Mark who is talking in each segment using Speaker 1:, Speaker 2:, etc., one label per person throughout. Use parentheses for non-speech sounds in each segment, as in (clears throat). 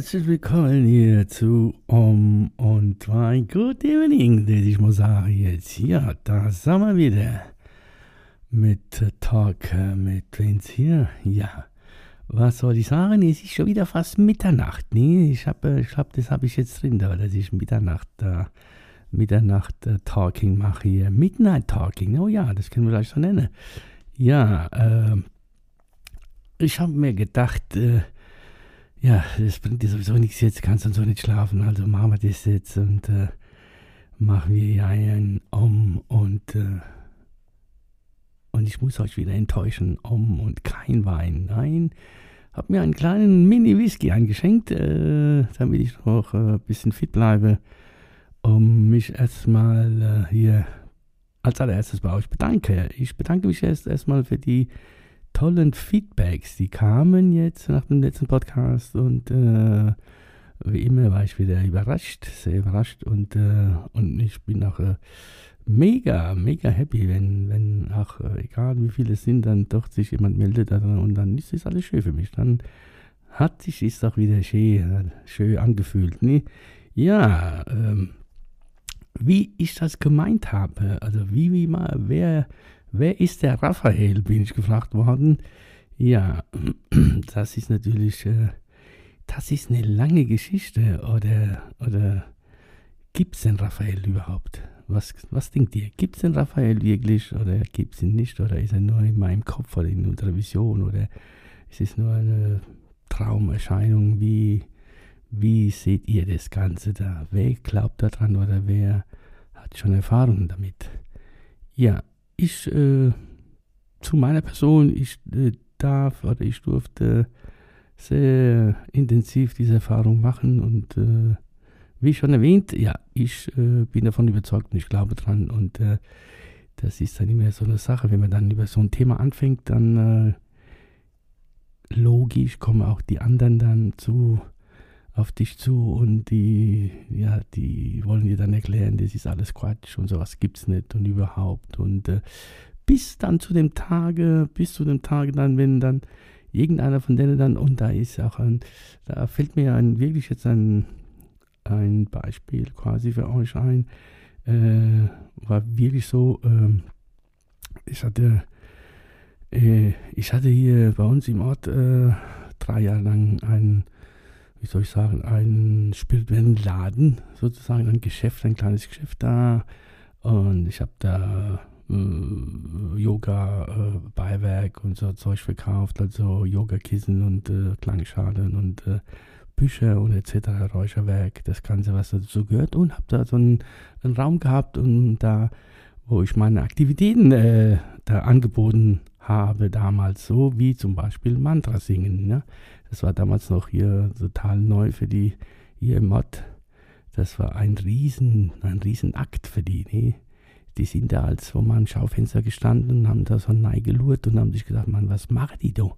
Speaker 1: Herzlich willkommen hier zu Um und Wein. Good evening, das ich muss sagen jetzt. Ja, da sind wir wieder mit äh, Talk äh, mit Vince hier. Ja, was soll ich sagen? Es ist schon wieder fast Mitternacht. Nee, ich habe, ich glaube, das habe ich jetzt drin, da, dass ich Mitternacht, äh, Mitternacht äh, Talking mache hier. Midnight Talking, oh ja, das können wir gleich so nennen. Ja, äh, ich habe mir gedacht, äh, ja, das bringt dir sowieso nichts jetzt, kannst dann so nicht schlafen, also machen wir das jetzt und äh, machen wir hier einen um und äh, und ich muss euch wieder enttäuschen, um und kein Wein, nein, hab mir einen kleinen Mini-Whisky eingeschenkt, äh, damit ich noch äh, ein bisschen fit bleibe, um mich erstmal äh, hier als allererstes bei euch bedanke. Ich bedanke mich erst erstmal für die tollen Feedbacks, die kamen jetzt nach dem letzten Podcast und äh, wie immer war ich wieder überrascht, sehr überrascht und, äh, und ich bin auch äh, mega, mega happy, wenn, wenn auch, äh, egal wie viele es sind, dann doch sich jemand meldet und dann ist das alles schön für mich. Dann hat sich ist auch wieder schön, schön angefühlt. Ne? Ja, ähm, wie ich das gemeint habe, also wie, wie mal, wer Wer ist der Raphael, bin ich gefragt worden. Ja, (clears throat) das ist natürlich, äh, das ist eine lange Geschichte. Oder, oder gibt es den Raphael überhaupt? Was, was denkt ihr? Gibt es den Raphael wirklich oder gibt es ihn nicht? Oder ist er nur in meinem Kopf oder in unserer Vision? Oder ist es nur eine Traumerscheinung? Wie, wie seht ihr das Ganze da? Wer glaubt daran oder wer hat schon Erfahrungen damit? Ja, ich äh, zu meiner Person, ich äh, darf oder ich durfte sehr intensiv diese Erfahrung machen und äh, wie schon erwähnt, ja, ich äh, bin davon überzeugt und ich glaube dran und äh, das ist dann immer so eine Sache, wenn man dann über so ein Thema anfängt, dann äh, logisch kommen auch die anderen dann zu auf dich zu und die, ja, die wollen dir dann erklären, das ist alles Quatsch und sowas gibt's nicht und überhaupt. Und äh, bis dann zu dem Tage, bis zu dem Tage dann, wenn dann irgendeiner von denen dann, und da ist auch ein, da fällt mir ein, wirklich jetzt ein, ein Beispiel quasi für euch ein, äh, war wirklich so, äh, ich hatte, äh, ich hatte hier bei uns im Ort äh, drei Jahre lang einen wie soll ich sagen, einen spirituellen Laden, sozusagen ein Geschäft, ein kleines Geschäft da. Und ich habe da äh, Yoga, äh, Beiwerk und so Zeug verkauft, also Yogakissen und äh, Klangschalen und äh, Bücher und etc., Räucherwerk, das Ganze, was dazu gehört. Und habe da so einen, einen, Raum gehabt und da, wo ich meine Aktivitäten äh, da angeboten habe damals, so wie zum Beispiel Mantra singen. Ne? Das war damals noch hier total neu für die hier im Mod. Das war ein riesen, ein riesen Akt für die. Ne? Die sind da als vor meinem Schaufenster gestanden und haben da so neigelurt und haben sich gedacht, Mann, was machen die da?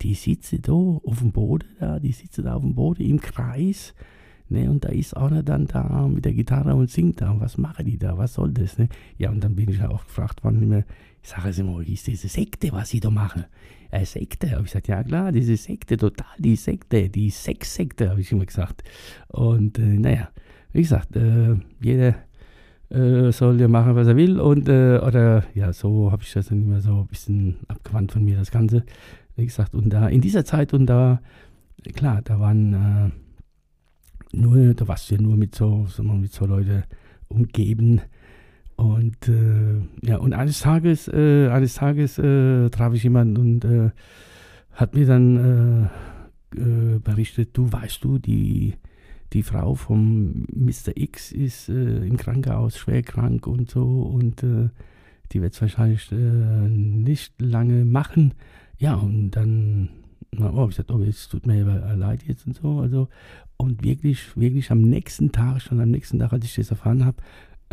Speaker 1: Die sitzen da auf dem Boden da, die sitzen da auf dem Boden im Kreis. Ne, und da ist einer dann da mit der Gitarre und singt da. Was machen die da? Was soll das? Ne? Ja, und dann bin ich auch gefragt worden, ich sage es immer, ist diese Sekte, was sie da machen? Äh, Sekte? Habe ich gesagt, ja klar, diese Sekte, total die Sekte, die Sexsekte, habe ich immer gesagt. Und äh, naja, wie gesagt, äh, jeder äh, soll ja machen, was er will. Und, äh, oder ja, so habe ich das dann immer so ein bisschen abgewandt von mir, das Ganze. Wie gesagt, und da in dieser Zeit und da, klar, da waren äh, nur, da warst du ja nur mit so, wir, mit so Leuten umgeben, und äh, ja, und eines Tages, äh, eines Tages äh, traf ich jemanden und äh, hat mir dann äh, äh, berichtet, du weißt du, die, die Frau vom Mr. X ist im Krankenhaus schwer krank und so und die wird es wahrscheinlich nicht lange machen. Ja, und dann oh, ich sagte, oh, es tut mir leid jetzt und so. Also, und wirklich, wirklich am nächsten Tag, schon am nächsten Tag, als ich das erfahren habe,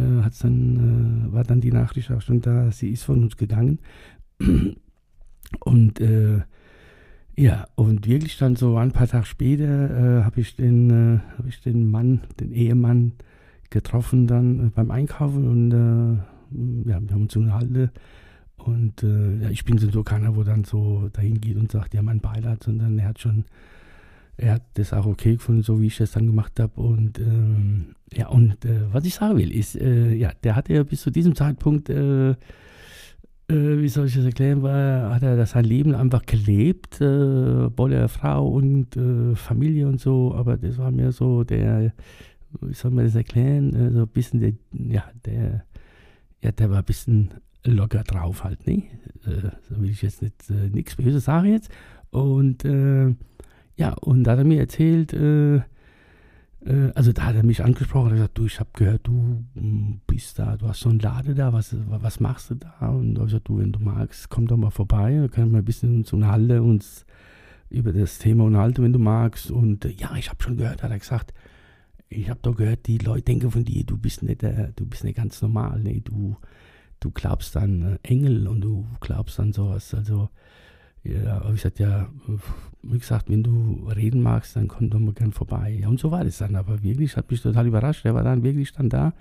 Speaker 1: äh, hat's dann, äh, war dann die Nachricht auch schon da, sie ist von uns gegangen. (clears throat) Und äh, ja, und wirklich dann so ein paar Tage später äh, habe ich, den, äh, hab ich den Mann, den Ehemann getroffen dann äh, beim Einkaufen und äh, ja, wir haben uns unterhalten. Und ja, ich bin so keiner, wo dann so dahin geht und sagt, ja, mein Beileid, sondern er hat schon, er hat das auch okay gefunden, so wie ich das dann gemacht habe. Und ähm, ja, und äh, was ich sagen will, ist, ja, der hatte ja bis zu diesem Zeitpunkt äh, wie soll ich das erklären, war, hat er das sein Leben einfach gelebt, äh, bolle Frau und äh, Familie und so, aber das war mir so der, wie soll man das erklären, äh, so ein bisschen der, ja, der, ja, der war ein bisschen locker drauf halt, ne? Äh, so will ich jetzt nicht, äh, nichts Böses sagen jetzt. Und äh, ja, und da hat er mir erzählt, äh, äh, also da hat er mich angesprochen und gesagt, du, ich habe gehört, du hm, bist da, du hast so einen Laden da, was, was machst du da? Und da habe gesagt, du, wenn du magst, komm doch mal vorbei, dann können wir ein bisschen uns unterhalten, uns über das Thema unterhalten, wenn du magst. Und äh, ja, ich habe schon gehört, hat er gesagt, ich habe doch gehört, die Leute denken von dir, du bist nicht, äh, du bist nicht ganz normal, ne? du, du glaubst an Engel und du glaubst an sowas. Also ja, habe ich gesagt, ja, wie gesagt, wenn du reden magst, dann komm doch mal gern vorbei. Ja, und so war das dann. Aber wirklich, hat mich total überrascht. Der war dann wirklich dann da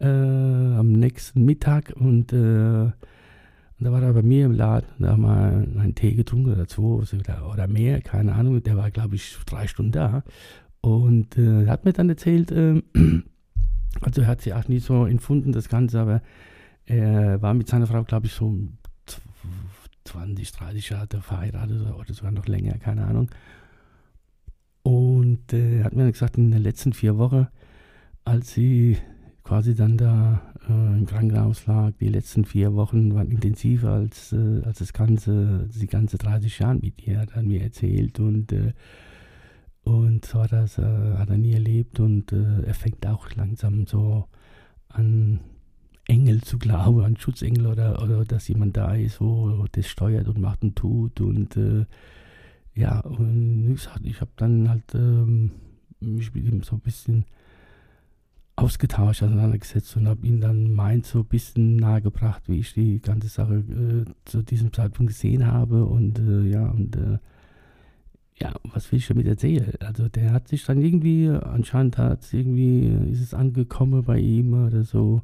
Speaker 1: äh, am nächsten Mittag und, äh, und da war er bei mir im Laden. Da haben wir einen Tee getrunken oder zwei oder mehr, keine Ahnung. Der war, glaube ich, drei Stunden da. Und äh, hat mir dann erzählt, äh, (clears throat) also er hat sich auch nicht so empfunden, das Ganze, aber er war mit seiner Frau, glaube ich, so 20, 30 Jahre verheiratet oder sogar noch länger, keine Ahnung. Und äh, hat mir gesagt, in den letzten vier Wochen, als sie quasi dann da äh, im Krankenhaus lag, die letzten vier Wochen waren intensiver als, äh, als das ganze, die ganze 30 Jahre mit ihr, hat er mir erzählt und äh, und so hat, das, äh, hat er nie erlebt und äh, er fängt auch langsam so an Engel zu glauben, an Schutzengel oder, oder dass jemand da ist, wo das steuert und macht und tut. Und äh, ja, und wie gesagt, ich habe dann halt ähm, mich mit ihm so ein bisschen ausgetauscht, auseinandergesetzt und habe ihn dann meint so ein bisschen nahegebracht, wie ich die ganze Sache äh, zu diesem Zeitpunkt gesehen habe. Und äh, ja, und äh, ja, was will ich damit erzählen? Also der hat sich dann irgendwie, anscheinend hat irgendwie, ist es angekommen bei ihm oder so.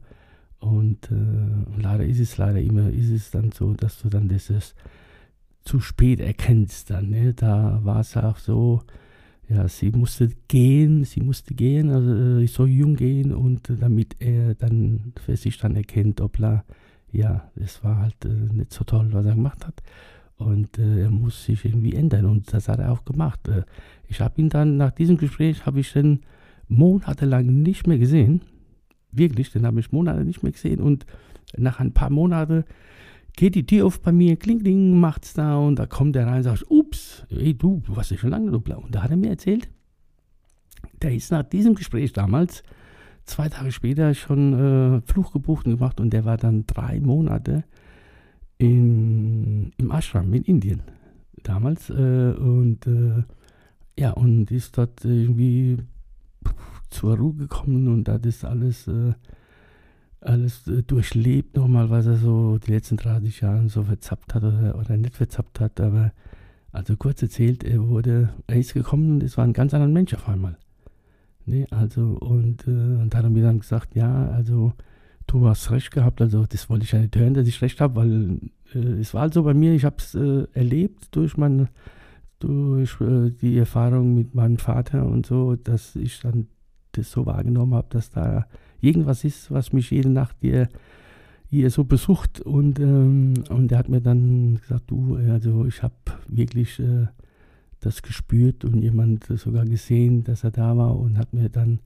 Speaker 1: Und äh, leider ist es leider immer, ist es dann so, dass du dann das zu spät erkennst dann. Ne? Da war es auch so, ja, sie musste gehen, sie musste gehen, also äh, so jung gehen und äh, damit er dann für sich dann erkennt, obla, ja, es war halt äh, nicht so toll, was er gemacht hat. Und äh, er muss sich irgendwie ändern und das hat er auch gemacht. Äh, ich habe ihn dann nach diesem Gespräch, habe ich dann monatelang nicht mehr gesehen Wirklich, den habe ich Monate nicht mehr gesehen. Und nach ein paar Monaten geht die Tür auf bei mir, kling, kling, macht's da und da kommt er rein und sagt, ups, ey du, du warst ja schon lange so blau. Und da hat er mir erzählt, der ist nach diesem Gespräch damals, zwei Tage später schon äh, Fluch gebucht und gemacht und der war dann drei Monate in, im Ashram in Indien damals äh, und äh, ja, und ist dort irgendwie zur Ruhe gekommen und hat das alles, äh, alles äh, durchlebt nochmal, was er so die letzten 30 Jahre so verzappt hat oder, oder nicht verzappt hat. Aber also kurz erzählt, er wurde, er ist gekommen und es war ein ganz anderer Mensch auf einmal. Nee, also und, äh, und hat er mir dann gesagt, ja, also du hast recht gehabt, also das wollte ich ja nicht hören, dass ich recht habe, weil äh, es war halt so bei mir, ich habe es äh, erlebt durch meine durch äh, die Erfahrung mit meinem Vater und so, dass ich dann das so wahrgenommen habe, dass da irgendwas ist, was mich jede Nacht hier, hier so besucht. Und, ähm, und er hat mir dann gesagt, du, also ich habe wirklich äh, das gespürt und jemand sogar gesehen, dass er da war und hat mir dann,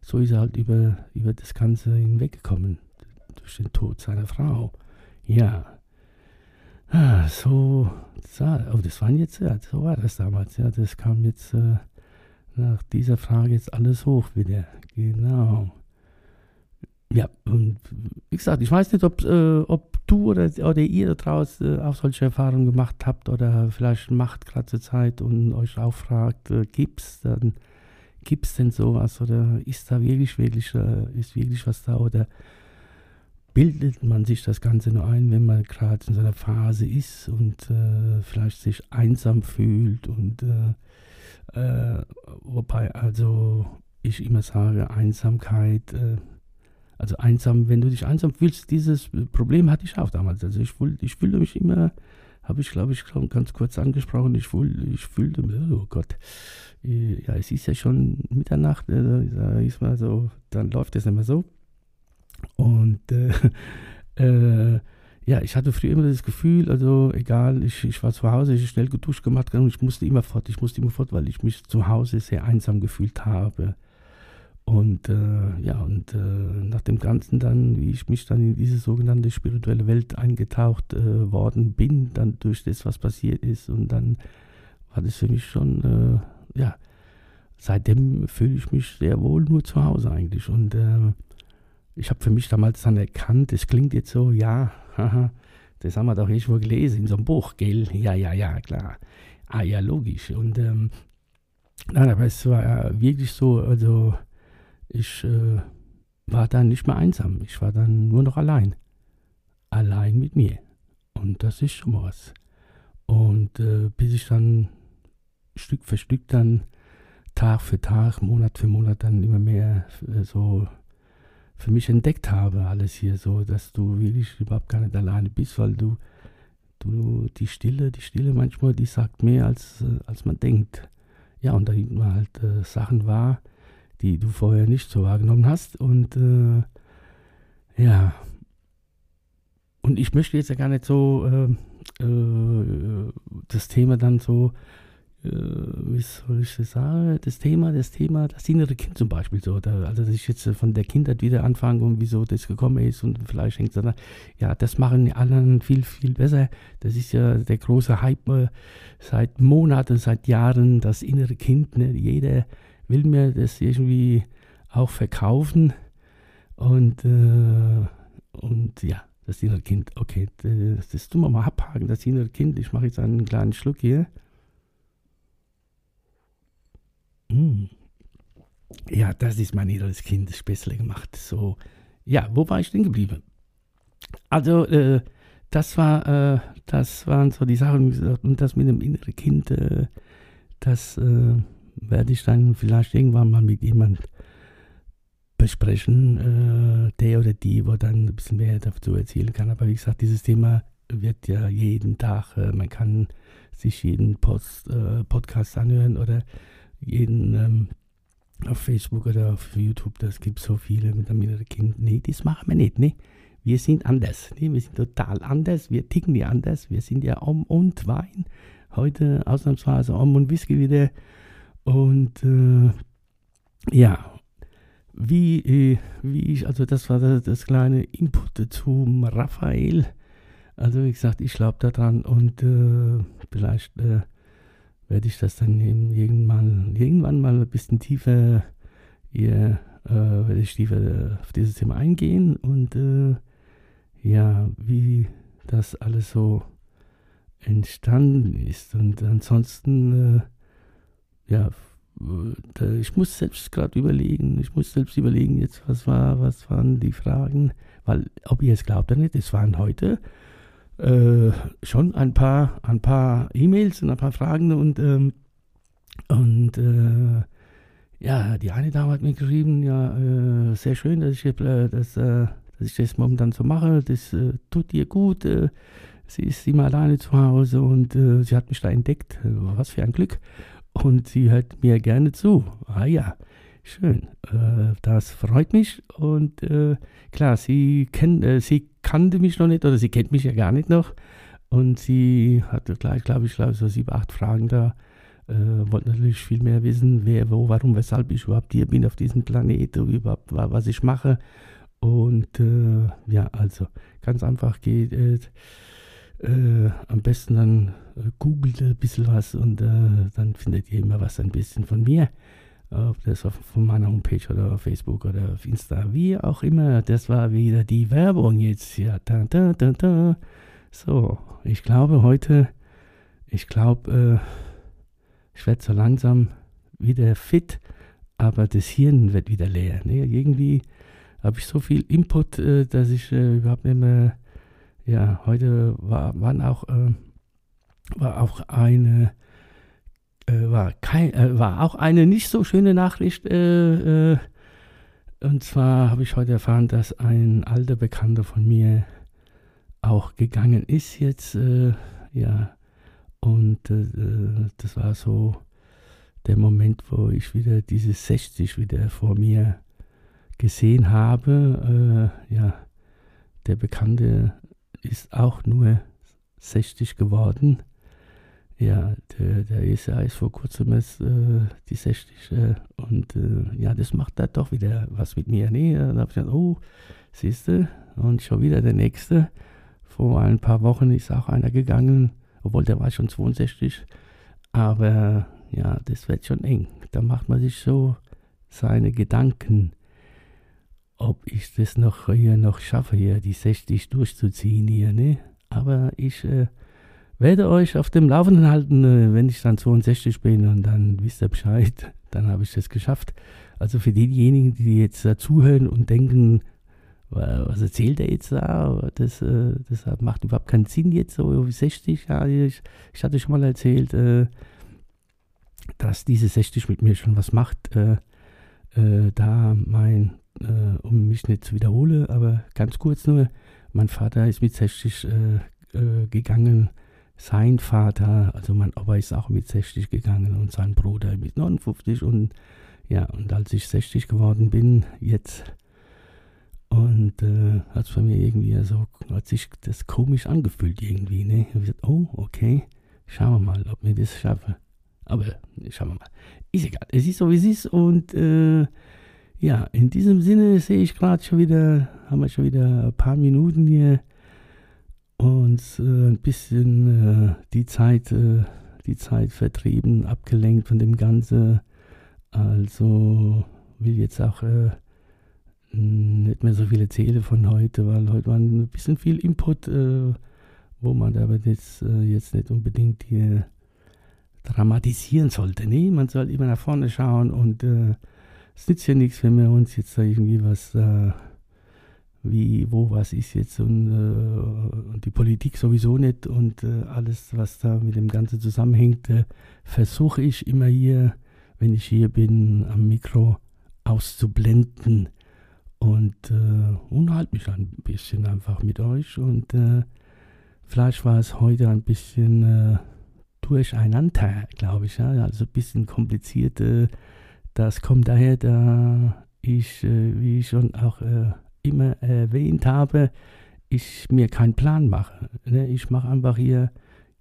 Speaker 1: so ist er halt über, über das Ganze hinweggekommen, durch den Tod seiner Frau. Ja. Ah, so, das war, oh, das waren jetzt, so war das damals, ja, das kam jetzt äh, nach dieser Frage jetzt alles hoch wieder. Genau. Ja, und wie gesagt, ich weiß nicht, ob, äh, ob du oder, oder ihr da draußen äh, auch solche Erfahrungen gemacht habt oder vielleicht macht gerade zur Zeit und euch auch fragt, äh, es dann gibt es denn sowas oder ist da wirklich, wirklich, äh, ist wirklich was da oder bildet man sich das Ganze nur ein, wenn man gerade in so einer Phase ist und äh, vielleicht sich einsam fühlt und äh, wobei also ich immer sage, Einsamkeit, äh, also einsam, wenn du dich einsam fühlst, dieses Problem hatte ich auch damals. Also ich, ich fühlte mich immer, habe ich glaube ich ganz kurz angesprochen, ich, fühl, ich fühlte, oh Gott, äh, ja, es ist ja schon Mitternacht, äh, ist mal so, dann läuft es mehr so. Und äh, (laughs) äh, ja, ich hatte früher immer das Gefühl, also egal, ich, ich war zu Hause, ich schnell geduscht gemacht und ich musste immer fort, ich musste immer fort, weil ich mich zu Hause sehr einsam gefühlt habe. Und äh, ja, und äh, nach dem Ganzen dann, wie ich mich dann in diese sogenannte spirituelle Welt eingetaucht äh, worden bin, dann durch das, was passiert ist, und dann war das für mich schon, äh, ja, seitdem fühle ich mich sehr wohl nur zu Hause eigentlich. Und äh, ich habe für mich damals dann erkannt, es klingt jetzt so, ja, (laughs) haha, das haben wir doch irgendwo gelesen in so einem Buch, gell? Ja, ja, ja, klar. Ah, ja, logisch. Und ähm, nein, aber es war wirklich so, also ich äh, war dann nicht mehr einsam. Ich war dann nur noch allein. Allein mit mir. Und das ist schon mal was. Und äh, bis ich dann Stück für Stück dann Tag für Tag, Monat für Monat dann immer mehr äh, so für mich entdeckt habe, alles hier so, dass du wirklich überhaupt gar nicht alleine bist, weil du, du die Stille, die Stille manchmal, die sagt mehr, als, äh, als man denkt. Ja, und da nimmt man halt äh, Sachen wahr, die du vorher nicht so wahrgenommen hast. Und äh, ja, und ich möchte jetzt ja gar nicht so äh, äh, das Thema dann so wie soll ich das sagen, das Thema, das Thema, das innere Kind zum Beispiel so, da, also dass ich jetzt von der Kindheit wieder anfange und wieso das gekommen ist und vielleicht hängt es dann, ja, das machen die anderen viel, viel besser. Das ist ja der große Hype äh, seit Monaten, seit Jahren, das innere Kind, ne? jeder will mir das irgendwie auch verkaufen und, äh, und ja, das innere Kind, okay, das, das tun wir mal abhaken, das innere Kind, ich mache jetzt einen kleinen Schluck hier. Hm. Ja, das ist mein inneres Kind, das Späßle gemacht. So, ja, wo war ich denn geblieben? Also, äh, das war, äh, das waren so die Sachen, und das mit dem inneren Kind, äh, das äh, werde ich dann vielleicht irgendwann mal mit jemand besprechen, äh, der oder die, wo dann ein bisschen mehr dazu erzählen kann. Aber wie gesagt, dieses Thema wird ja jeden Tag, äh, man kann sich jeden Post, Podcast anhören oder jeden ähm, auf Facebook oder auf YouTube, das gibt so viele mit einem inneren Kind. Nee, das machen wir nicht, ne? Wir sind anders, ne? Wir sind total anders, wir ticken ja anders, wir sind ja Om und Wein. Heute ausnahmsweise Om und Whisky wieder. Und äh, ja, wie, äh, wie ich, also das war das, das kleine Input zum Raphael. Also wie gesagt, ich glaube daran und äh, vielleicht äh, werde ich das dann irgendwann, irgendwann mal ein bisschen tiefer, hier, äh, werde ich tiefer auf dieses Thema eingehen und äh, ja, wie das alles so entstanden ist. Und ansonsten, äh, ja, ich muss selbst gerade überlegen, ich muss selbst überlegen jetzt, was war, was waren die Fragen, weil, ob ihr es glaubt oder nicht, es waren heute äh, schon ein paar, ein paar E-Mails und ein paar Fragen und, ähm, und äh, ja, die eine Dame hat mir geschrieben, ja, äh, sehr schön, dass ich, äh, dass, äh, dass ich das momentan so mache, das äh, tut ihr gut, sie ist immer alleine zu Hause und sie hat mich da entdeckt, was für ein Glück. Und sie hört mir gerne zu, ah ja, Schön, äh, das freut mich und äh, klar, sie, kennt, äh, sie kannte mich noch nicht oder sie kennt mich ja gar nicht noch und sie hatte gleich, glaube ich, glaub, so sieben, acht Fragen da, äh, wollte natürlich viel mehr wissen, wer, wo, warum, weshalb ich überhaupt hier bin auf diesem Planeten, überhaupt was ich mache und äh, ja, also ganz einfach geht äh, am besten dann googelt ein bisschen was und dann findet ihr immer was ein bisschen von mir ob das auf, von meiner Homepage oder auf Facebook oder auf Insta, wie auch immer. Das war wieder die Werbung jetzt. Ja, da, da, da, da. So, ich glaube heute, ich glaube, äh, ich werde so langsam wieder fit aber das Hirn wird wieder leer. Ne? Irgendwie habe ich so viel Input, äh, dass ich äh, überhaupt nicht mehr, ja, heute war, waren auch, äh, war auch eine, äh, war, kein, äh, war auch eine nicht so schöne Nachricht, äh, und zwar habe ich heute erfahren, dass ein alter Bekannter von mir auch gegangen ist jetzt, ja, und das war so der Moment, wo ich wieder dieses 60 wieder vor mir gesehen habe. Äh, ja, der Bekannte ist auch nur 60 geworden. Ja, der, der ist ja ist vor kurzem erst äh, die 60 äh, und äh, ja, das macht da doch wieder was mit mir. Nee, da habe ich gesagt, oh, siehst du, und schon wieder der nächste. Vor ein paar Wochen ist auch einer gegangen, obwohl der war schon 62. Aber ja, das wird schon eng. Da macht man sich so seine Gedanken, ob ich das noch hier noch schaffe, hier die 60 durchzuziehen hier, ne? Aber ich äh, werde euch auf dem Laufenden halten, äh, wenn ich dann 62 bin und dann wisst ihr Bescheid, (laughs) dann habe ich das geschafft. Also für diejenigen, die jetzt äh, zuhören und denken, was erzählt er jetzt da? Das, äh, das macht überhaupt keinen Sinn jetzt, so wie 60. Ja, ich, ich hatte schon mal erzählt, äh, dass diese 60 mit mir schon was macht, da mein, um mich nicht zu wiederholen, aber ganz kurz nur, mein Vater ist mit 60 äh, äh, gegangen, sein Vater, also mein Opa ist auch mit 60 gegangen und sein Bruder mit 59 und ja, und als ich 60 geworden bin, jetzt und äh, hat es bei mir irgendwie so, hat sich das komisch angefühlt irgendwie, ne? Ich habe gesagt, oh, okay, schauen wir mal, ob wir das schaffen. Aber schauen wir mal. Ist egal. Es ist so, wie es ist. Und äh, ja, in diesem Sinne sehe ich gerade schon wieder, haben wir schon wieder ein paar Minuten hier und äh, ein bisschen äh, die Zeit, äh, die Zeit vertrieben, abgelenkt von dem Ganzen. Also will jetzt auch äh, nicht mehr so viel erzählen von heute, weil heute war ein bisschen viel Input, äh, wo man aber jetzt, jetzt nicht unbedingt hier dramatisieren sollte. Nee, man soll immer nach vorne schauen und äh, es nützt ja nichts, wenn wir uns jetzt irgendwie was, äh, wie, wo was ist jetzt und, äh, und die Politik sowieso nicht und äh, alles, was da mit dem Ganzen zusammenhängt, äh, versuche ich immer hier, wenn ich hier bin, am Mikro auszublenden und äh, unterhalte mich ein bisschen einfach mit euch und vielleicht war es heute ein bisschen durcheinander, glaube ich. Ja? Also ein bisschen kompliziert. Äh, das kommt daher, da ich, äh, wie ich schon auch äh, immer erwähnt habe, ich mir keinen Plan mache. Ne? Ich mache einfach hier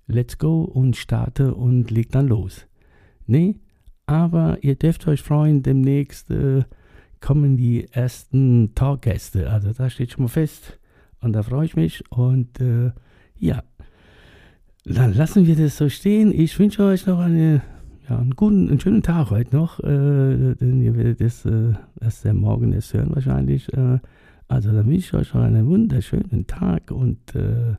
Speaker 1: Let's Go und starte und leg dann los. Nee, aber ihr dürft euch freuen, demnächst äh, kommen die ersten Talkgäste. Also da steht schon mal fest und da freue ich mich und äh, ja, dann lassen wir das so stehen. Ich wünsche euch noch eine, ja, einen guten, einen schönen Tag heute noch. Äh, denn ihr werdet das äh, erst Morgen erst hören wahrscheinlich. Also dann wünsche ich euch noch einen wunderschönen Tag und äh,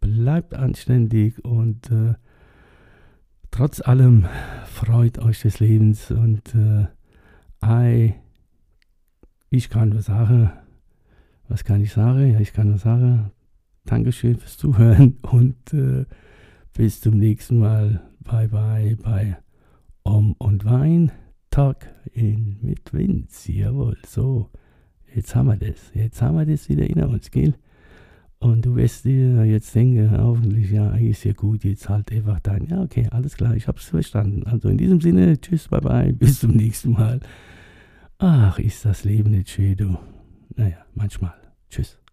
Speaker 1: bleibt anständig und äh, trotz allem freut euch des Lebens und äh, ich kann nur sagen, was kann ich sagen? Ja, ich kann nur sagen, Dankeschön fürs Zuhören (laughs) und äh, bis zum nächsten Mal. Bye bye bei Om und Wein. Talk in mit Vince. Jawohl, so. Jetzt haben wir das. Jetzt haben wir das wieder in uns, gell? Und du wirst dir jetzt denken, hoffentlich, ja, ist ja gut, jetzt halt einfach dein. Ja, okay, alles klar, ich hab's verstanden. Also in diesem Sinne, tschüss, bye bye, (laughs) bis zum nächsten Mal. Ach, ist das Leben nicht schön, du. Naja, manchmal. Tschüss.